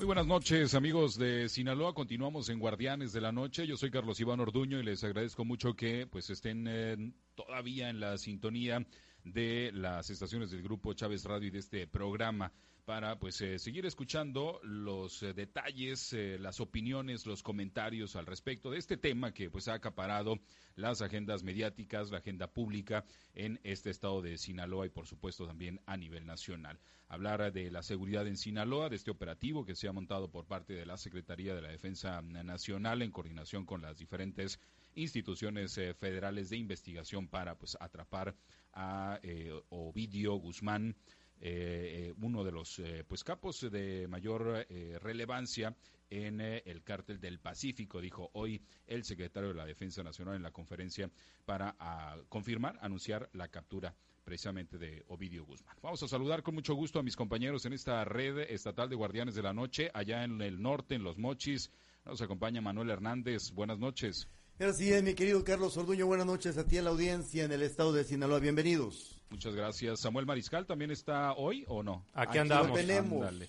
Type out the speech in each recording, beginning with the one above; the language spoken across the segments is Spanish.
Muy buenas noches, amigos de Sinaloa. Continuamos en Guardianes de la Noche. Yo soy Carlos Iván Orduño y les agradezco mucho que pues estén eh, todavía en la sintonía de las estaciones del grupo Chávez Radio y de este programa para pues eh, seguir escuchando los eh, detalles, eh, las opiniones, los comentarios al respecto de este tema que pues ha acaparado las agendas mediáticas, la agenda pública en este estado de Sinaloa y por supuesto también a nivel nacional. Hablar de la seguridad en Sinaloa, de este operativo que se ha montado por parte de la Secretaría de la Defensa Nacional en coordinación con las diferentes instituciones federales de investigación para pues atrapar a Ovidio Guzmán, eh, uno de los eh, pues capos de mayor eh, relevancia en el cártel del Pacífico, dijo hoy el secretario de la Defensa Nacional en la conferencia para a, confirmar, anunciar la captura precisamente de Ovidio Guzmán. Vamos a saludar con mucho gusto a mis compañeros en esta red estatal de Guardianes de la Noche, allá en el norte, en Los Mochis. Nos acompaña Manuel Hernández. Buenas noches. Así es, mi querido Carlos Orduño. Buenas noches a ti en la audiencia en el estado de Sinaloa. Bienvenidos. Muchas gracias. Samuel Mariscal también está hoy o no? Aquí, andamos.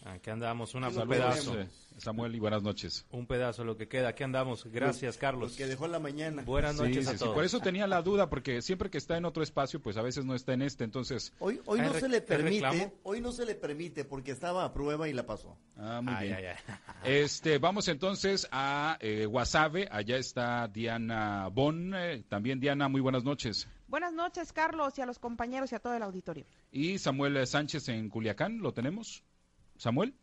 Aquí andamos, una Saludos, pedazo. Samuel y buenas noches. Un pedazo lo que queda. Aquí andamos. Gracias, Carlos. Que dejó en la mañana. Buenas Sí, noches sí, a sí. todos. Por eso tenía la duda, porque siempre que está en otro espacio, pues a veces no está en este, entonces... Hoy, hoy ¿Hay no se le permite, hoy no se le permite porque estaba a prueba y la pasó. Ah, muy Ay, bien. ay, ay. Este, vamos entonces a eh, Guasave, allá está Diana Bon. eh, también Diana, muy buenas noches. Buenas noches, Carlos, y a los compañeros y a todo el auditorio. Y Samuel Sánchez en Culiacán, ¿lo tenemos? ¿Samuel?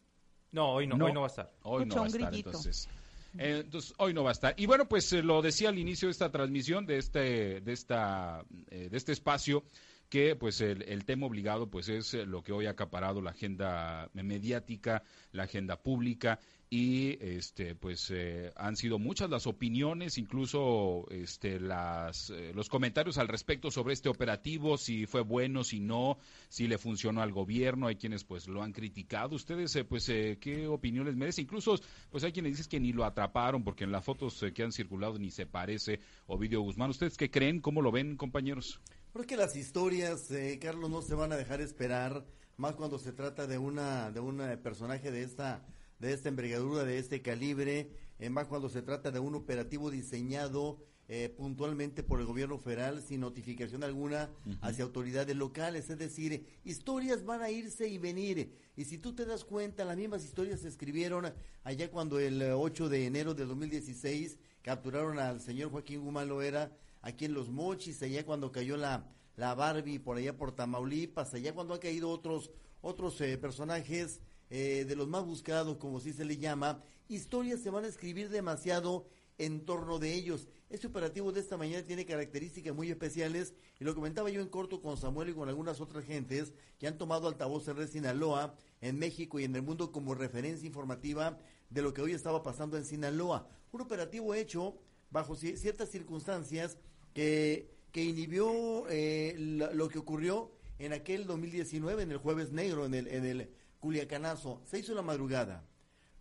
No, hoy no, No. hoy no va a estar. Hoy no va a estar, entonces. Eh, entonces, hoy no va a estar. Y bueno, pues eh, lo decía al inicio de esta transmisión, de este, de esta, eh, de este espacio, que pues el, el tema obligado pues es lo que hoy ha acaparado la agenda mediática, la agenda pública y este pues eh, han sido muchas las opiniones, incluso este las eh, los comentarios al respecto sobre este operativo, si fue bueno, si no, si le funcionó al gobierno, hay quienes pues lo han criticado. Ustedes eh, pues eh, qué opinión les merece? Incluso pues hay quienes dicen que ni lo atraparon porque en las fotos eh, que han circulado ni se parece Ovidio Guzmán. ¿Ustedes qué creen? ¿Cómo lo ven, compañeros? Pero es que las historias, Carlos, no se van a dejar esperar, más cuando se trata de una, de un personaje de esta, de esta envergadura, de este calibre, eh, más cuando se trata de un operativo diseñado eh, puntualmente por el gobierno federal sin notificación alguna hacia autoridades locales. Es decir, historias van a irse y venir. Y si tú te das cuenta, las mismas historias se escribieron allá cuando el eh, 8 de enero del 2016 capturaron al señor Joaquín Guzmán Loera aquí en Los Mochis, allá cuando cayó la, la Barbie por allá por Tamaulipas, allá cuando han caído otros, otros eh, personajes eh, de los más buscados, como sí se le llama, historias se van a escribir demasiado en torno de ellos. Este operativo de esta mañana tiene características muy especiales y lo comentaba yo en corto con Samuel y con algunas otras gentes que han tomado altavoz en Sinaloa, en México y en el mundo como referencia informativa de lo que hoy estaba pasando en Sinaloa. Un operativo hecho bajo ci- ciertas circunstancias que, que inhibió eh, lo que ocurrió en aquel 2019, en el jueves negro, en el, en el Culiacanazo. Se hizo la madrugada,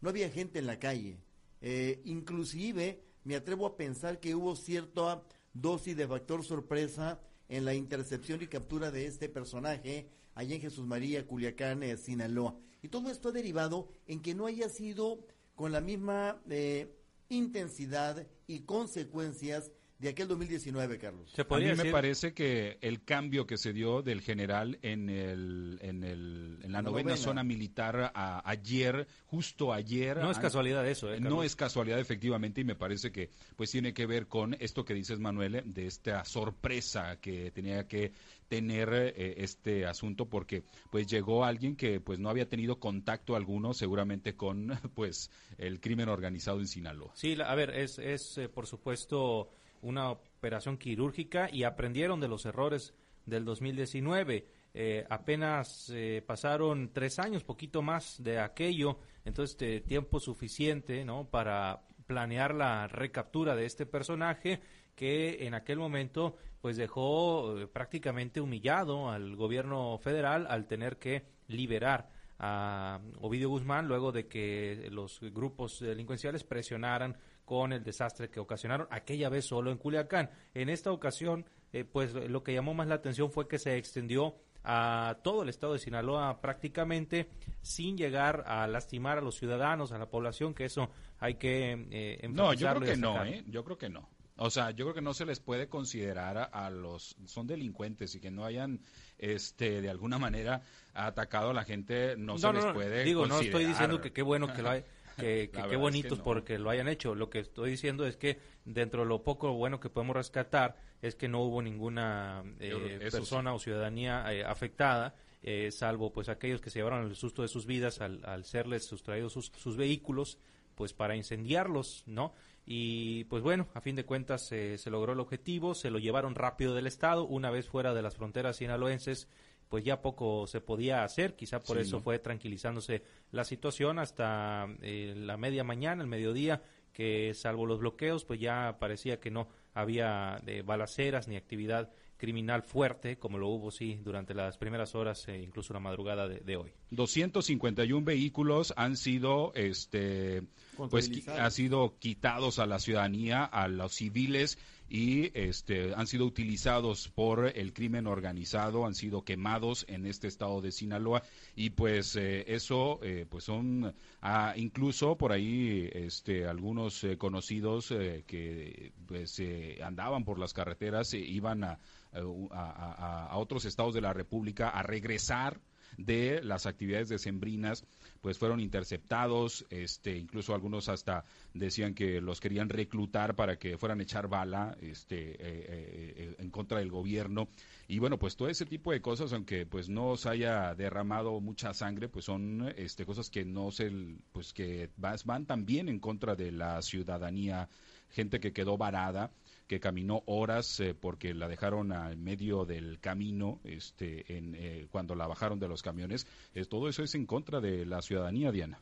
no había gente en la calle. Eh, inclusive me atrevo a pensar que hubo cierta dosis de factor sorpresa en la intercepción y captura de este personaje allá en Jesús María, Culiacán, eh, Sinaloa. Y todo esto ha derivado en que no haya sido con la misma eh, intensidad y consecuencias de aquel 2019, Carlos. Se A mí podría me parece que el cambio que se dio del general en el en el en la La novena, novena. zona militar a- ayer, justo ayer, no es casualidad eso, ¿eh? no es casualidad efectivamente y me parece que pues tiene que ver con esto que dices Manuel de esta sorpresa que tenía que tener eh, este asunto porque pues llegó alguien que pues no había tenido contacto alguno seguramente con pues el crimen organizado en Sinaloa. Sí, la- a ver, es, es eh, por supuesto una operación quirúrgica y aprendieron de los errores del 2019. Eh, apenas eh, pasaron tres años, poquito más de aquello, entonces eh, tiempo suficiente, ¿no? Para planear la recaptura de este personaje que en aquel momento pues dejó eh, prácticamente humillado al gobierno federal al tener que liberar a Ovidio Guzmán luego de que los grupos delincuenciales presionaran con el desastre que ocasionaron aquella vez solo en Culiacán. En esta ocasión, eh, pues lo que llamó más la atención fue que se extendió a todo el estado de Sinaloa prácticamente sin llegar a lastimar a los ciudadanos, a la población, que eso hay que eh, No, yo creo que no, ¿eh? Yo creo que no. O sea, yo creo que no se les puede considerar a, los son delincuentes y que no hayan este de alguna manera atacado a la gente no, se les puede digo, no estoy diciendo que qué bueno que lo hay que, qué bonitos porque lo hayan hecho. Lo que estoy diciendo es que dentro de lo poco bueno que podemos rescatar es que no hubo ninguna eh, persona o ciudadanía eh, afectada. Eh, salvo pues aquellos que se llevaron el susto de sus vidas al, al serles sustraídos sus, sus vehículos pues para incendiarlos, ¿no? Y pues bueno, a fin de cuentas se logró el objetivo, se lo llevaron rápido del Estado, una vez fuera de las fronteras sinaloenses, pues ya poco se podía hacer, quizá por eso fue tranquilizándose la situación hasta eh, la media mañana, el mediodía, que salvo los bloqueos, pues ya parecía que no había de balaceras ni actividad criminal fuerte, como lo hubo, sí, durante las primeras horas, e incluso la madrugada de, de, hoy. 251 vehículos han sido, este, pues, ha sido quitados a la ciudadanía, a los civiles y este, han sido utilizados por el crimen organizado, han sido quemados en este estado de Sinaloa y pues eh, eso eh, pues son ah, incluso por ahí este, algunos eh, conocidos que pues andaban por las carreteras iban a, a, a otros estados de la República a regresar de las actividades decembrinas pues fueron interceptados, este, incluso algunos hasta decían que los querían reclutar para que fueran a echar bala este, eh, eh, eh, en contra del gobierno. Y bueno, pues todo ese tipo de cosas, aunque pues no se haya derramado mucha sangre, pues son este, cosas que no se, pues que van también en contra de la ciudadanía, gente que quedó varada que caminó horas eh, porque la dejaron al medio del camino este, en, eh, cuando la bajaron de los camiones. Es, todo eso es en contra de la ciudadanía, Diana.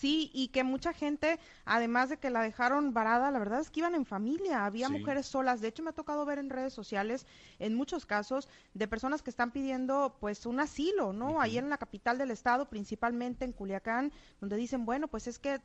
Sí, y que mucha gente, además de que la dejaron varada, la verdad es que iban en familia, había mujeres solas. De hecho, me ha tocado ver en redes sociales, en muchos casos, de personas que están pidiendo, pues, un asilo, ¿no? Ahí en la capital del estado, principalmente en Culiacán, donde dicen, bueno, pues es que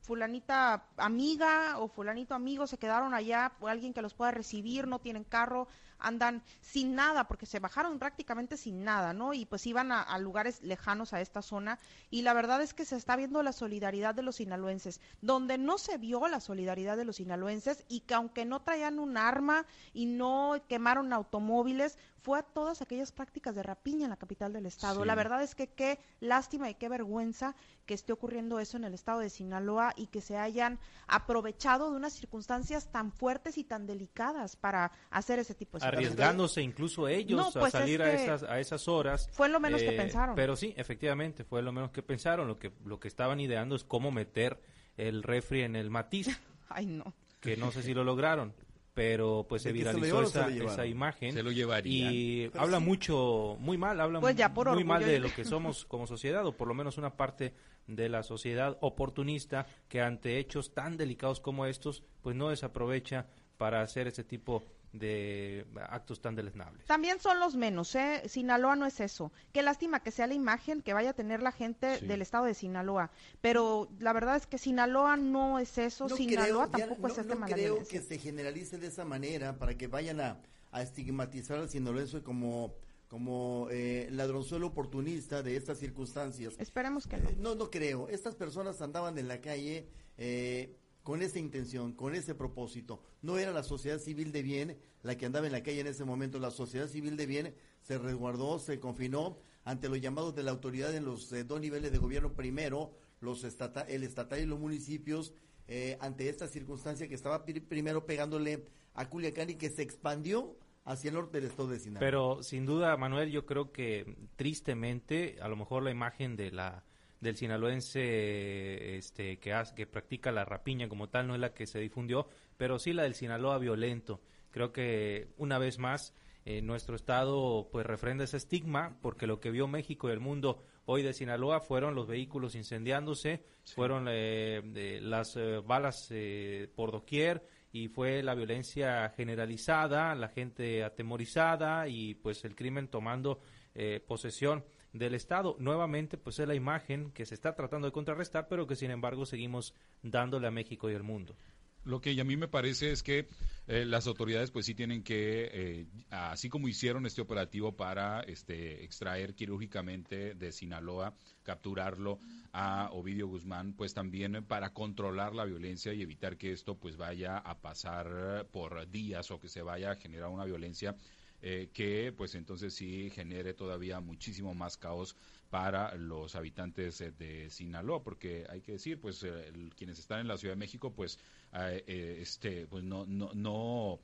fulanita amiga o fulanito amigo se quedaron allá, o alguien que los pueda recibir, no tienen carro, andan sin nada, porque se bajaron prácticamente sin nada, ¿no? Y pues iban a, lugares lejanos a esta zona. Y la verdad es que se está viendo la solidaridad de los sinaloenses, donde no se vio la solidaridad de los sinaloenses y que aunque no traían un arma y no quemaron automóviles, fue a todas aquellas prácticas de rapiña en la capital del estado. La verdad es que qué lástima y qué vergüenza que esté ocurriendo eso en el estado de Sinaloa y que se hayan aprovechado de unas circunstancias tan fuertes y tan delicadas para hacer ese tipo de arriesgándose incluso ellos a pues salir a esas a esas horas. Fue lo menos que eh, pensaron. Pero sí, efectivamente, fue lo menos que pensaron. Lo que lo que estaban ideando es cómo meter el refri en el matiz. Ay, no. Que no sé si lo lograron pero pues se viralizó esa, esa, imagen se lo llevaría y habla mucho muy mal habla pues muy mal de lo que somos como sociedad o por lo menos una parte de la sociedad oportunista que ante hechos tan delicados como estos pues no desaprovecha para hacer ese tipo de actos tan deleznables. También son los menos, ¿eh? Sinaloa no es eso. Qué lástima que sea la imagen que vaya a tener la gente del estado de Sinaloa. Pero la verdad es que Sinaloa no es eso, Sinaloa tampoco es este No creo que se generalice de esa manera para que vayan a, estigmatizar al sinaloense como como eh, ladronzuelo oportunista de estas circunstancias. Esperemos que no. Eh, no, no creo. Estas personas andaban en la calle eh, con esa intención, con ese propósito. No era la sociedad civil de bien la que andaba en la calle en ese momento. La sociedad civil de bien se resguardó, se confinó ante los llamados de la autoridad en los eh, dos niveles de gobierno. Primero, los el estatal y los municipios, eh, ante esta circunstancia que estaba primero pegándole a Culiacán y que se expandió hacia el norte del estado de Sinaloa. Pero sin duda, Manuel, yo creo que tristemente, a lo mejor la imagen de la del sinaloense este, que, hace, que practica la rapiña como tal no es la que se difundió, pero sí la del Sinaloa violento. Creo que una vez más eh, nuestro estado pues refrenda ese estigma porque lo que vio México y el mundo hoy de Sinaloa fueron los vehículos incendiándose, fueron eh, las eh, balas por doquier y fue la violencia generalizada, la gente atemorizada y pues el crimen tomando posesión del Estado. Nuevamente, pues es la imagen que se está tratando de contrarrestar, pero que sin embargo seguimos dándole a México y al mundo. Lo que a mí me parece es que eh, las autoridades pues sí tienen que, eh, así como hicieron este operativo para este, extraer quirúrgicamente de Sinaloa, capturarlo a Ovidio Guzmán, pues también para controlar la violencia y evitar que esto pues vaya a pasar por días o que se vaya a generar una violencia eh, que pues entonces sí genere todavía muchísimo más caos para los habitantes eh, de Sinaloa, porque hay que decir, pues eh, quienes están en la Ciudad de México, pues, este, pues no, no, no,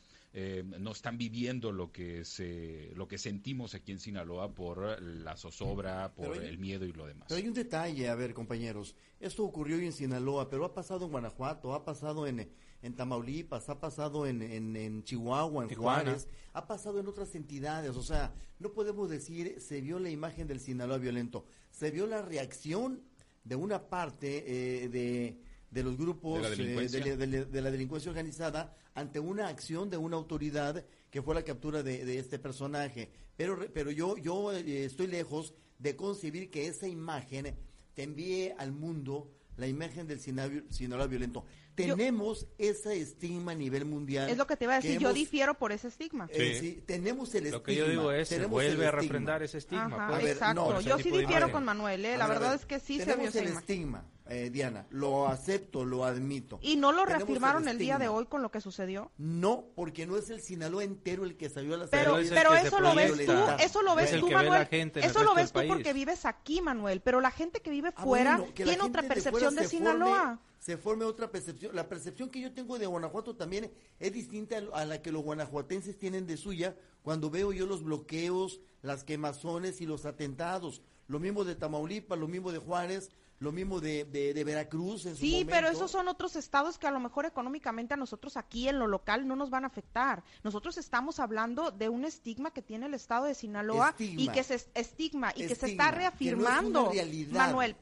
no están viviendo lo que se, lo que sentimos aquí en Sinaloa por la zozobra, por el miedo y lo demás. Pero hay un detalle, a ver, compañeros, esto ocurrió hoy en Sinaloa, pero ha pasado en Guanajuato, ha pasado en en Tamaulipas, ha pasado en, en, Chihuahua, en Juárez, ha pasado en otras entidades. O sea, no podemos decir se vio la imagen del Sinaloa violento, se vio la reacción de una parte eh, de, de, los grupos de la, delincuencia organizada ante una acción de una autoridad que fue la captura de, este personaje. Pero, pero yo, yo eh, estoy lejos de concebir que esa imagen te envíe al mundo la imagen del Sinaloa violento tenemos ese estigma a nivel mundial. Es lo que te iba a decir, yo difiero por ese estigma. Eh, sí. tenemos el estigma. Lo que yo digo es, se vuelve a refrendar ese estigma. Pues. exacto, yo sí difiero con Manuel, ¿eh? la verdad es que sí se vio ese estigma. Eh, Diana, lo acepto, lo admito. ¿Y no lo reafirmaron el, día de hoy con lo que sucedió? No, porque no es el Sinaloa entero el que salió a la Pero, pero eso lo ves tú, eso lo ves tú, Manuel. Eso lo ves tú porque vives aquí, Manuel. Pero la gente que vive ah, fuera tiene otra percepción de, Sinaloa. se forme otra percepción. La percepción que yo tengo de Guanajuato también es distinta a la que los guanajuatenses tienen de suya cuando veo yo los bloqueos, las quemazones y los atentados. Lo mismo de Tamaulipas, lo mismo de Juárez, lo mismo de, de, Veracruz en Sí, pero esos son otros estados que a lo mejor económicamente a nosotros aquí en lo local no nos van a afectar. Nosotros estamos hablando de un estigma que tiene el estado de Sinaloa y que se estigma y que se está reafirmando. Manuel,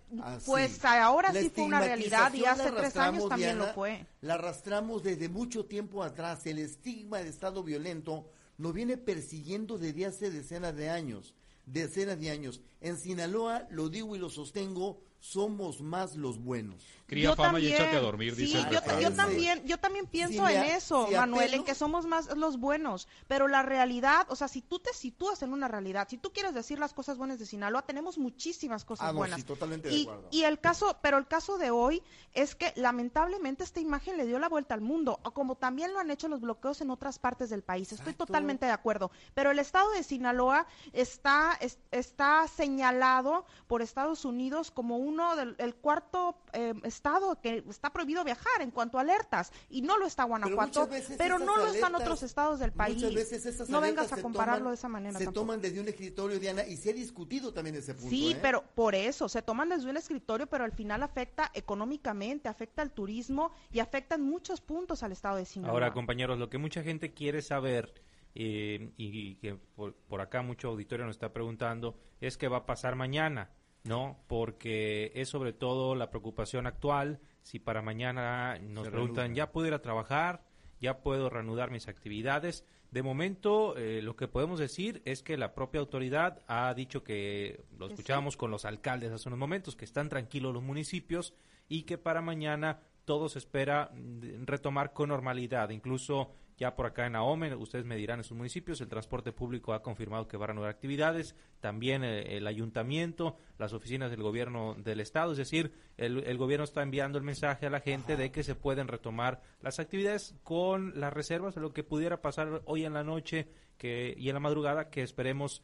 pues ahora sí fue una realidad y hace tres años también lo fue. La arrastramos desde mucho tiempo atrás. El estigma de estado violento nos viene persiguiendo desde hace decenas de años decenas de años. En Sinaloa, lo digo y lo sostengo, somos más los buenos. Cría fama y échate a dormir, dice yo, yo, también, yo también pienso en eso, Manuel, en que somos más los buenos, pero la realidad, o sea, si tú te sitúas en una realidad, si tú quieres decir las cosas buenas de Sinaloa, tenemos muchísimas cosas ah, buenas. totalmente y, y el caso, pero el caso de hoy es que lamentablemente esta imagen le dio la vuelta al mundo, como también lo han hecho los bloqueos en otras partes del país. Estoy totalmente de acuerdo, pero el estado de Sinaloa está está señalado por Estados Unidos como uno del el cuarto eh, estado que está prohibido viajar en cuanto a alertas y no lo está Guanajuato, pero, no lo están otros estados del país. no vengas a compararlo de esa manera. Se toman desde un escritorio, Diana, y se ha discutido también ese punto. Sí, ¿eh? pero por eso se toman desde un escritorio, pero al final afecta económicamente, afecta al turismo y afecta en muchos puntos al estado de Sinaloa. Ahora, compañeros, lo que mucha gente quiere saber eh, y que por, por, acá mucho auditorio nos está preguntando es qué va a pasar mañana. ¿no? Porque es sobre todo la preocupación actual. Si para mañana nos preguntan, ¿ya puedo ir a trabajar? ¿Ya puedo reanudar mis actividades? De momento, eh, lo que podemos decir es que la propia autoridad ha dicho que, lo escuchábamos con los alcaldes hace unos momentos, que están tranquilos los municipios y que para mañana todo se espera mm, retomar con normalidad. Incluso ya por acá en Ahome, ustedes me dirán en sus municipios, el transporte público ha confirmado que va a reanudar actividades, también eh, el, ayuntamiento, las oficinas del gobierno del estado, es decir, el, gobierno está enviando el mensaje a la gente de que se pueden retomar las actividades con las reservas de lo que pudiera pasar hoy en la noche que, y en la madrugada, que esperemos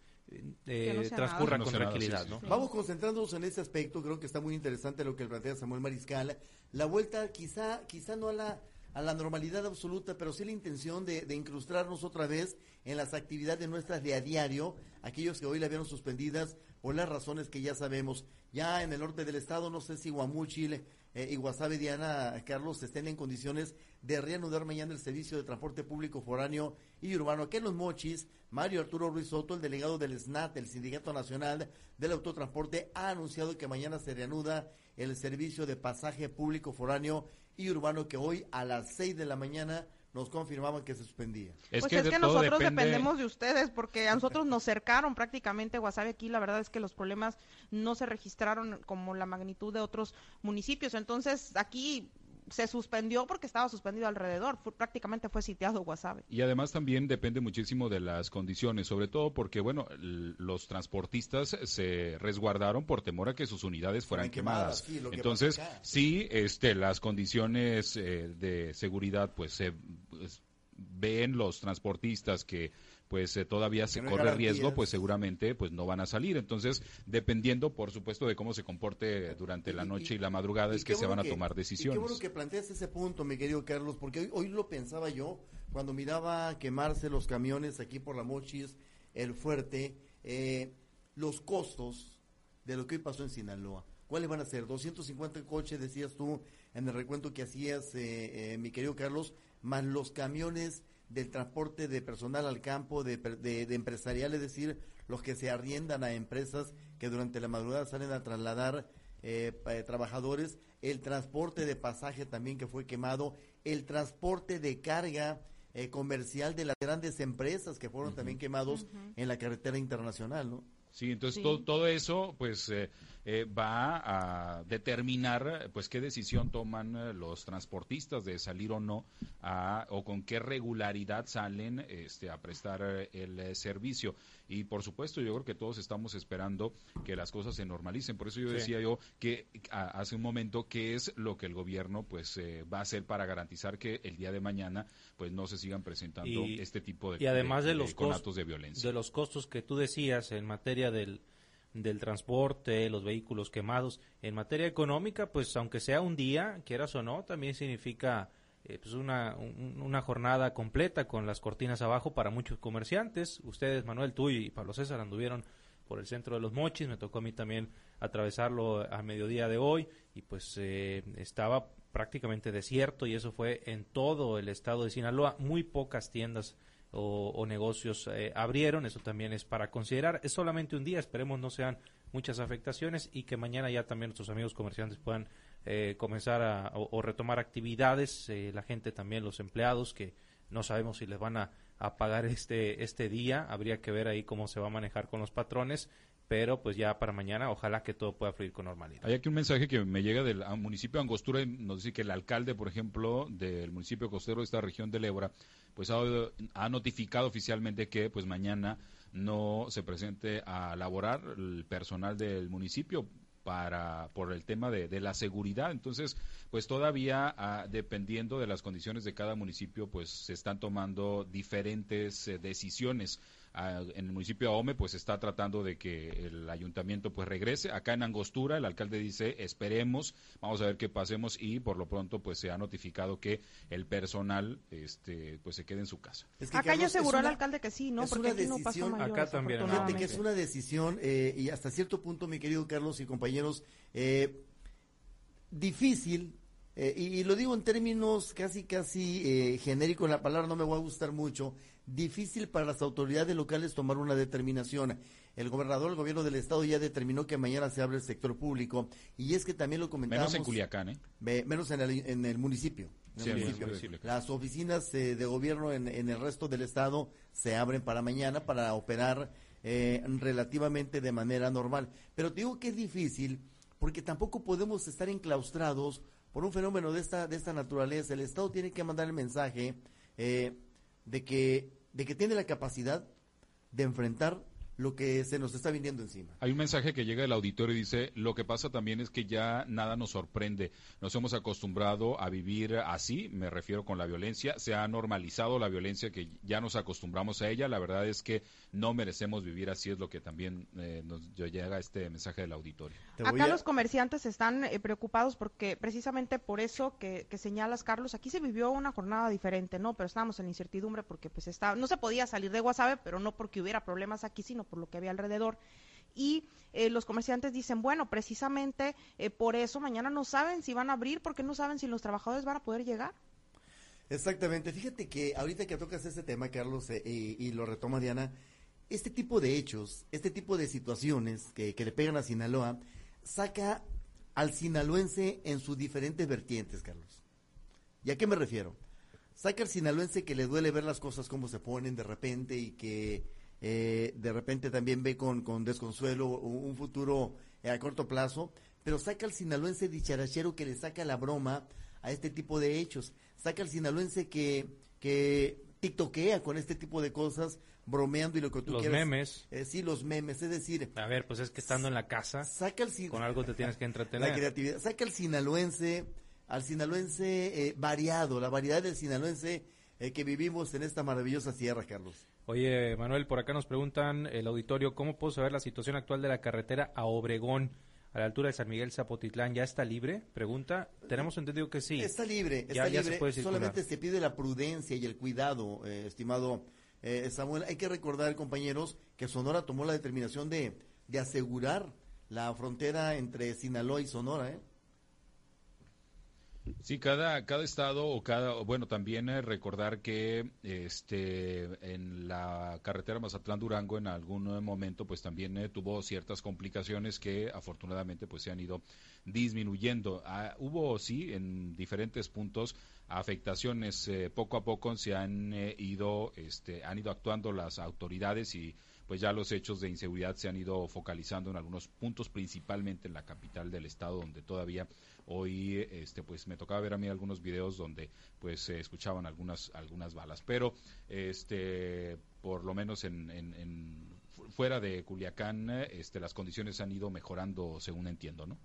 eh, transcurra con tranquilidad. Vamos concentrándonos en ese aspecto, creo que está muy interesante lo que plantea Samuel Mariscal. La vuelta quizá, quizá no a la a la normalidad absoluta, pero sí la intención de, de, incrustarnos otra vez en las actividades nuestras de a diario, aquellos que hoy la vieron suspendidas por las razones que ya sabemos. Ya en el norte del estado, no sé si Guamúchil eh, y Guasave, Diana, Carlos, estén en condiciones de reanudar mañana el servicio de transporte público foráneo y urbano. Aquí en Los Mochis, Mario Arturo Ruiz Soto, el delegado del SNAT, el Sindicato Nacional del Autotransporte, ha anunciado que mañana se reanuda el servicio de pasaje público foráneo y Urbano que hoy a las 6 de la mañana nos confirmaban que se suspendía. Es pues que es que nosotros dependemos de ustedes porque a nosotros nos cercaron prácticamente Guasave aquí, la verdad es que los problemas no se registraron como la magnitud de otros municipios, entonces aquí se suspendió porque estaba suspendido alrededor, prácticamente fue sitiado Guasave. Y además también depende muchísimo de las condiciones, sobre todo porque, bueno, los transportistas se resguardaron por temor a que sus unidades fueran quemadas. Entonces, sí, este, las condiciones eh, de seguridad, pues se pues, ven los transportistas que pues eh, todavía se corre riesgo, pues seguramente pues no van a salir. Entonces, dependiendo, por supuesto, de cómo se comporte durante la noche y, la madrugada, es que se van a tomar decisiones. Y qué bueno que planteas ese punto, mi querido Carlos, porque hoy, hoy lo pensaba yo cuando miraba quemarse los camiones aquí por la Mochis, el Fuerte, eh, los costos de lo que hoy pasó en Sinaloa. ¿Cuáles van a ser? 250 coches, decías tú en el recuento que hacías, eh, mi querido Carlos, más los camiones del transporte de personal al campo, de, de, empresarial, es decir, los que se arriendan a empresas que durante la madrugada salen a trasladar eh, trabajadores, el transporte de pasaje también que fue quemado, el transporte de carga eh, comercial de las grandes empresas que fueron también quemados en la carretera internacional, ¿no? Sí, entonces Todo, todo eso, pues eh, eh, va a determinar pues qué decisión toman eh, los transportistas de salir o no o con qué regularidad salen este, a prestar eh, el servicio y por supuesto yo creo que todos estamos esperando que las cosas se normalicen por eso yo decía yo que hace un momento qué es lo que el gobierno pues va a hacer para garantizar que el día de mañana pues no se sigan presentando este tipo de y además de, los conatos de violencia de los costos que tú decías en materia del del transporte, los vehículos quemados. En materia económica, pues aunque sea un día, quieras o no, también significa eh, pues una, una jornada completa con las cortinas abajo para muchos comerciantes. Ustedes, Manuel, tú y Pablo César anduvieron por el centro de los mochis, me tocó a mí también atravesarlo a mediodía de hoy y pues eh, estaba prácticamente desierto y eso fue en todo el estado de Sinaloa, muy pocas tiendas o, negocios eh, abrieron, eso también es para considerar. Es solamente un día, esperemos no sean muchas afectaciones y que mañana ya también nuestros amigos comerciantes puedan eh, comenzar a, o, retomar actividades, eh, la gente también, los empleados que no sabemos si les van a, a, pagar este, este día, habría que ver ahí cómo se va a manejar con los patrones, pero pues ya para mañana ojalá que todo pueda fluir con normalidad. Hay aquí un mensaje que me llega del municipio de Angostura, nos dice que el alcalde, por ejemplo, del municipio costero de esta región de Lebra, pues ha, notificado oficialmente que pues mañana no se presente a laborar el personal del municipio para por el tema de, la seguridad. Entonces pues todavía ah, dependiendo de las condiciones de cada municipio pues se están tomando diferentes eh, decisiones en el municipio de Ahome pues está tratando de que el ayuntamiento pues regrese. Acá en Angostura el alcalde dice esperemos, vamos a ver qué pasemos y por lo pronto pues se ha notificado que el personal este pues se quede en su casa. acá ya aseguró el alcalde que sí, ¿no? Porque aquí no pasó Acá también. Fíjate que es una decisión eh, y hasta cierto punto mi querido Carlos y compañeros eh, difícil eh, y, lo digo en términos casi, casi eh, genéricos, la palabra no me va a gustar mucho, difícil para las autoridades locales tomar una determinación. El gobernador, el gobierno del estado ya determinó que mañana se abre el sector público y es que también lo comentamos. Menos en Culiacán, ¿eh? menos en el, en el municipio. Las oficinas eh, de gobierno en, en, el resto del estado se abren para mañana para operar eh, relativamente de manera normal. Pero te digo que es difícil porque tampoco podemos estar enclaustrados por un fenómeno de esta, de esta naturaleza, el Estado tiene que mandar el mensaje eh, de, que, de que tiene la capacidad de enfrentar lo que se nos está viniendo encima. Hay un mensaje que llega del auditorio y dice, lo que pasa también es que ya nada nos sorprende, nos hemos acostumbrado a vivir así, me refiero con la violencia, se ha normalizado la violencia que ya nos acostumbramos a ella, la verdad es que no merecemos vivir así, es lo que también eh, nos llega este mensaje del auditorio. Acá los comerciantes están eh, preocupados porque precisamente por eso que, señalas, Carlos, aquí se vivió una jornada diferente, ¿no? Pero estábamos en incertidumbre porque pues estaba, no se podía salir de Guasave, pero no porque hubiera problemas aquí, sino por lo que había alrededor. Y eh, los comerciantes dicen, bueno, precisamente eh, por eso mañana no saben si van a abrir, porque no saben si los trabajadores van a poder llegar. Exactamente. Fíjate que ahorita que tocas ese tema, Carlos, eh, y, lo retoma Diana, este tipo de hechos, este tipo de situaciones que, que le pegan a Sinaloa, saca al sinaloense en sus diferentes vertientes, Carlos. ¿Y a qué me refiero? Saca al sinaloense que le duele ver las cosas como se ponen de repente y que eh, de repente también ve con, con desconsuelo un, futuro eh, a corto plazo, pero saca al sinaloense dicharachero que le saca la broma a este tipo de hechos. Saca al sinaloense que, que tiktokea con este tipo de cosas, bromeando y lo que tú los quieras. memes. Eh, sí, los memes, es decir, A ver, pues es que estando en la casa, saca el con algo te tienes que la entretener. creatividad, saca al sinaloense, al sinaloense eh, variado, la variedad del sinaloense eh, que vivimos en esta maravillosa sierra, Carlos. Oye, Manuel, por acá nos preguntan el auditorio, ¿cómo puedo saber la situación actual de la carretera a Obregón, a la altura de San Miguel Zapotitlán? ¿Ya está libre? Pregunta. Tenemos entendido que sí. Está libre, está Ya- ya se puede. Solamente se pide la prudencia y el cuidado, eh, estimado eh, Samuel. Hay que recordar, compañeros, que Sonora tomó la determinación de, de asegurar la frontera entre Sinaloa y Sonora. ¿eh? Sí, cada, cada estado o cada, bueno, también eh, recordar que este en la carretera Mazatlán-Durango en algún eh, momento pues también eh, tuvo ciertas complicaciones que afortunadamente pues se han ido disminuyendo. Ah, hubo sí en diferentes puntos afectaciones eh, poco a poco se han eh, ido este han ido actuando las autoridades y pues ya los hechos de inseguridad se han ido focalizando en algunos puntos, principalmente en la capital del estado, donde todavía hoy este pues me tocaba ver a mí algunos videos donde pues se escuchaban algunas algunas balas. Pero este por lo menos en, en- en fu- fuera de Culiacán este las condiciones han ido mejorando según entiendo no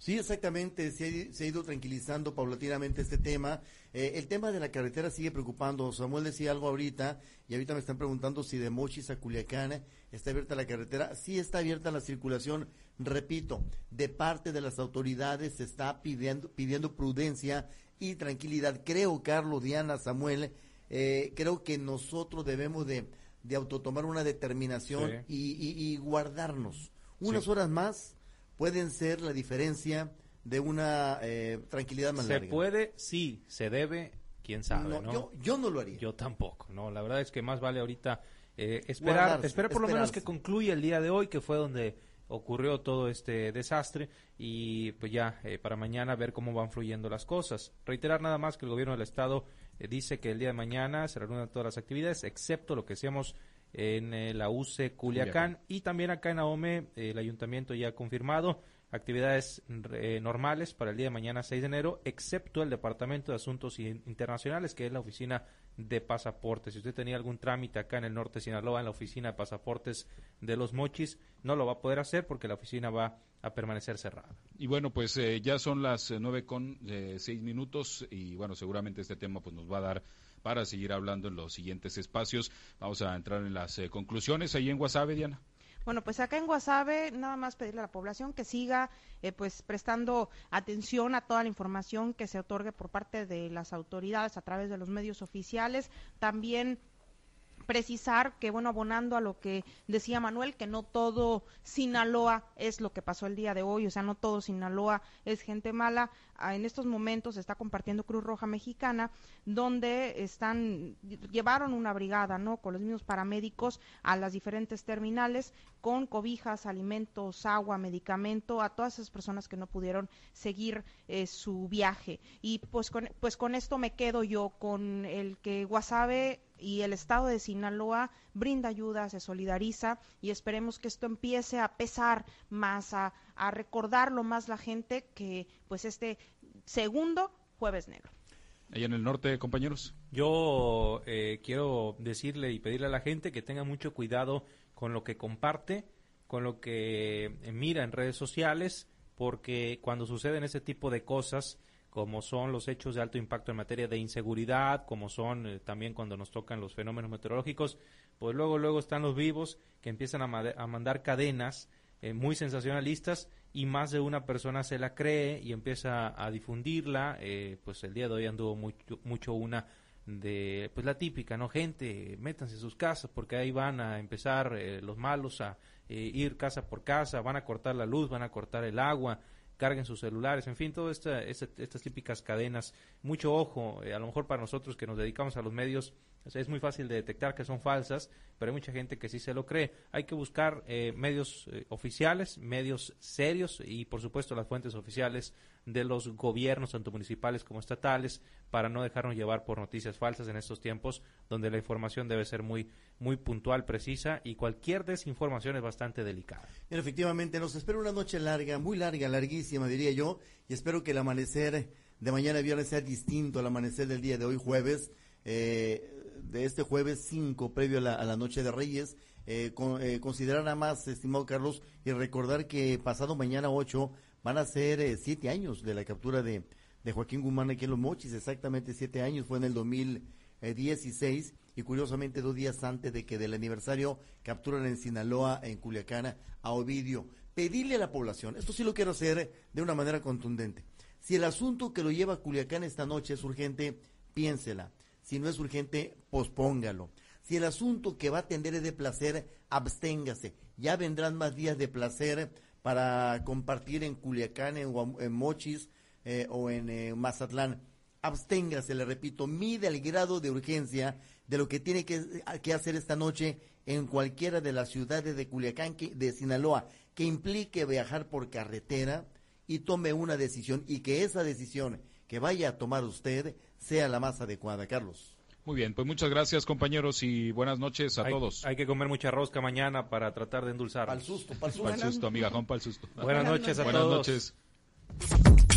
Sí, exactamente, se se ha ido tranquilizando paulatinamente este tema. Eh, el tema de la carretera sigue preocupando. Samuel decía algo ahorita y ahorita me están preguntando si de Mochis a Culiacán está abierta la carretera. Sí está abierta la circulación, repito, de parte de las autoridades se está pidiendo, pidiendo prudencia y tranquilidad. Creo, Carlos, Diana, Samuel, eh, creo que nosotros debemos de, de autotomar una determinación Sí. y, y- y guardarnos unas Sí. horas más pueden ser la diferencia de una eh, tranquilidad más ¿Se larga. puede? Sí. ¿Se debe? ¿Quién sabe, No, no? Yo, yo no lo haría. Yo tampoco, no, la verdad es que más vale ahorita eh, esperar, Guardarse, esperar por lo menos que concluya el día de hoy, que fue donde ocurrió todo este desastre y pues ya eh, para mañana ver cómo van fluyendo las cosas. Reiterar nada más que el gobierno del estado eh, dice que el día de mañana se reúnen todas las actividades, excepto lo que hacíamos en eh, la UC Culiacán, Culiacán. y también acá en Ahome eh, el ayuntamiento ya ha confirmado actividades eh, normales para el día de mañana 6 de enero, excepto el Departamento de Asuntos In- Internacionales, que es la oficina de pasaportes. Si usted tenía algún trámite acá en el norte de Sinaloa, en la oficina de pasaportes de los Mochis, no lo va a poder hacer porque la oficina va a permanecer cerrada. Y bueno, pues eh, ya son las nueve con seis minutos y bueno, seguramente este tema pues nos va a dar para seguir hablando en los siguientes espacios. Vamos a entrar en las eh, conclusiones ahí en Guasave, Diana. Bueno, pues acá en Guasave nada más pedirle a la población que siga eh, pues prestando atención a toda la información que se otorgue por parte de las autoridades a través de los medios oficiales. También precisar que, bueno, abonando a lo que decía Manuel, que no todo Sinaloa es lo que pasó el día de hoy, o sea, no todo Sinaloa es gente mala. En estos momentos está compartiendo Cruz Roja Mexicana, donde están, llevaron una brigada, ¿no? Con los mismos paramédicos a las diferentes terminales, con cobijas, alimentos, agua, medicamento, a todas esas personas que no pudieron seguir eh, su viaje. Y pues con, pues con esto me quedo yo, con el que Guasave y el estado de Sinaloa brinda ayuda, se solidariza y esperemos que esto empiece a pesar más, a, a recordarlo más la gente que pues este segundo jueves negro. Ahí en el norte, compañeros. Yo eh, quiero decirle y pedirle a la gente que tenga mucho cuidado con lo que comparte, con lo que eh, mira en redes sociales, porque cuando suceden ese tipo de cosas, como son los hechos de alto impacto en materia de inseguridad, como son eh, también cuando nos tocan los fenómenos meteorológicos, pues luego luego están los vivos que empiezan a, ma- a mandar cadenas eh, muy sensacionalistas y más de una persona se la cree y empieza a difundirla. eh, pues el día de hoy anduvo mucho, mucho una de pues la típica, ¿no? Gente, métanse en sus casas porque ahí van a empezar eh, los malos a eh, ir casa por casa, van a cortar la luz, van a cortar el agua, carguen sus celulares, en fin, todas esta, esta- estas típicas cadenas. Mucho ojo, a lo mejor para nosotros que nos dedicamos a los medios es muy fácil de detectar que son falsas, pero hay mucha gente que sí se lo cree. Hay que buscar eh, medios eh, oficiales, medios serios y, por supuesto, las fuentes oficiales de los gobiernos, tanto municipales como estatales, para no dejarnos llevar por noticias falsas en estos tiempos donde la información debe ser muy, muy puntual, precisa y cualquier desinformación es bastante delicada. Pero efectivamente nos espera una noche larga, muy larga, larguísima diría yo, y espero que el amanecer de mañana viernes sea distinto al amanecer del día de hoy jueves, eh, de este jueves 5 previo a la, noche de Reyes. Eh, eh, considerar nada más, estimado Carlos, y recordar que pasado mañana 8 van a ser siete años de la captura de, de Joaquín Guzmán aquí en Los Mochis, exactamente siete años, fue en el 2016 y curiosamente dos días antes de que del aniversario capturan en Sinaloa, en Culiacán, a Ovidio. Pedirle a la población, esto sí lo quiero hacer de una manera contundente. Si el asunto que lo lleva a Culiacán esta noche es urgente, piénsela. Si no es urgente, pospóngalo. Si el asunto que va a atender es de placer, absténgase. Ya vendrán más días de placer para compartir en Culiacán, en, Mochis eh, o en eh, Mazatlán. Absténgase, le repito, mide el grado de urgencia de lo que tiene que, que hacer esta noche en cualquiera de las ciudades de Culiacán, de Sinaloa, que implique viajar por carretera y tome una decisión y que esa decisión que vaya a tomar usted sea la más adecuada. Carlos. Muy bien, pues muchas gracias compañeros y buenas noches a todos. Hay que comer mucha rosca mañana para tratar de endulzar. Para el susto, para el susto. Para el susto, amiga Juan, para el susto. Buenas, noches a todos. Buenas noches.